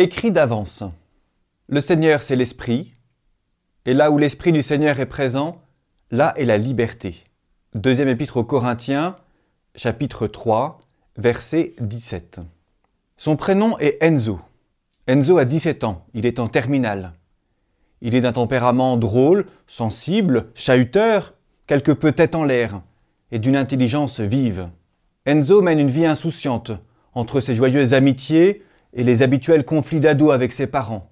Écrit d'avance. Le Seigneur, c'est l'Esprit, et là où l'Esprit du Seigneur est présent, là est la liberté. Deuxième épître aux Corinthiens, chapitre 3, verset 17. Son prénom est Enzo. Enzo a 17 ans, il est en terminale. Il est d'un tempérament drôle, sensible, chahuteur, quelque peu tête en l'air, et d'une intelligence vive. Enzo mène une vie insouciante, entre ses joyeuses amitiés et les habituels conflits d'ado avec ses parents,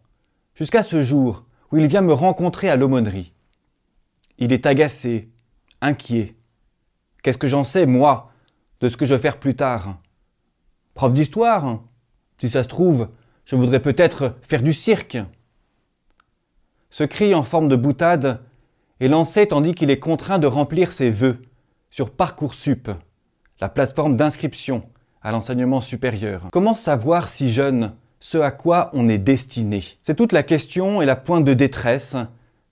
jusqu'à ce jour où il vient me rencontrer à l'aumônerie. Il est agacé, inquiet. Qu'est-ce que j'en sais, moi, de ce que je vais faire plus tard? Prof d'histoire Si ça se trouve, je voudrais peut-être faire du cirque. Ce cri en forme de boutade est lancé tandis qu'il est contraint de remplir ses vœux sur Parcoursup, la plateforme d'inscription à l'enseignement supérieur. Comment savoir si jeune ce à quoi on est destiné? C'est toute la question et la pointe de détresse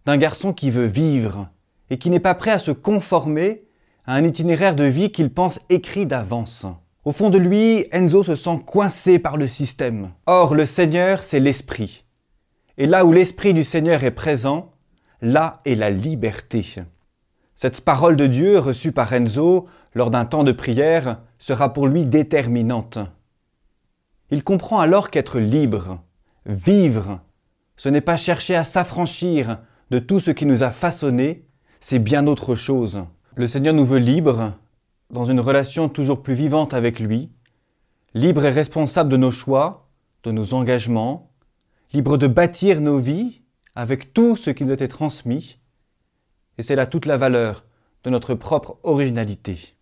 d'un garçon qui veut vivre et qui n'est pas prêt à se conformer à un itinéraire de vie qu'il pense écrit d'avance. Au fond de lui, Enzo se sent coincé par le système. Or, le Seigneur, c'est l'Esprit. Et là où l'Esprit du Seigneur est présent, là est la liberté. Cette parole de Dieu reçue par Enzo lors d'un temps de prière sera pour lui déterminante. Il comprend alors qu'être libre, vivre, ce n'est pas chercher à s'affranchir de tout ce qui nous a façonné, c'est bien autre chose. Le Seigneur nous veut libres, dans une relation toujours plus vivante avec lui, libres et responsables de nos choix, de nos engagements, libres de bâtir nos vies avec tout ce qui nous a transmis, et c'est là toute la valeur de notre propre originalité.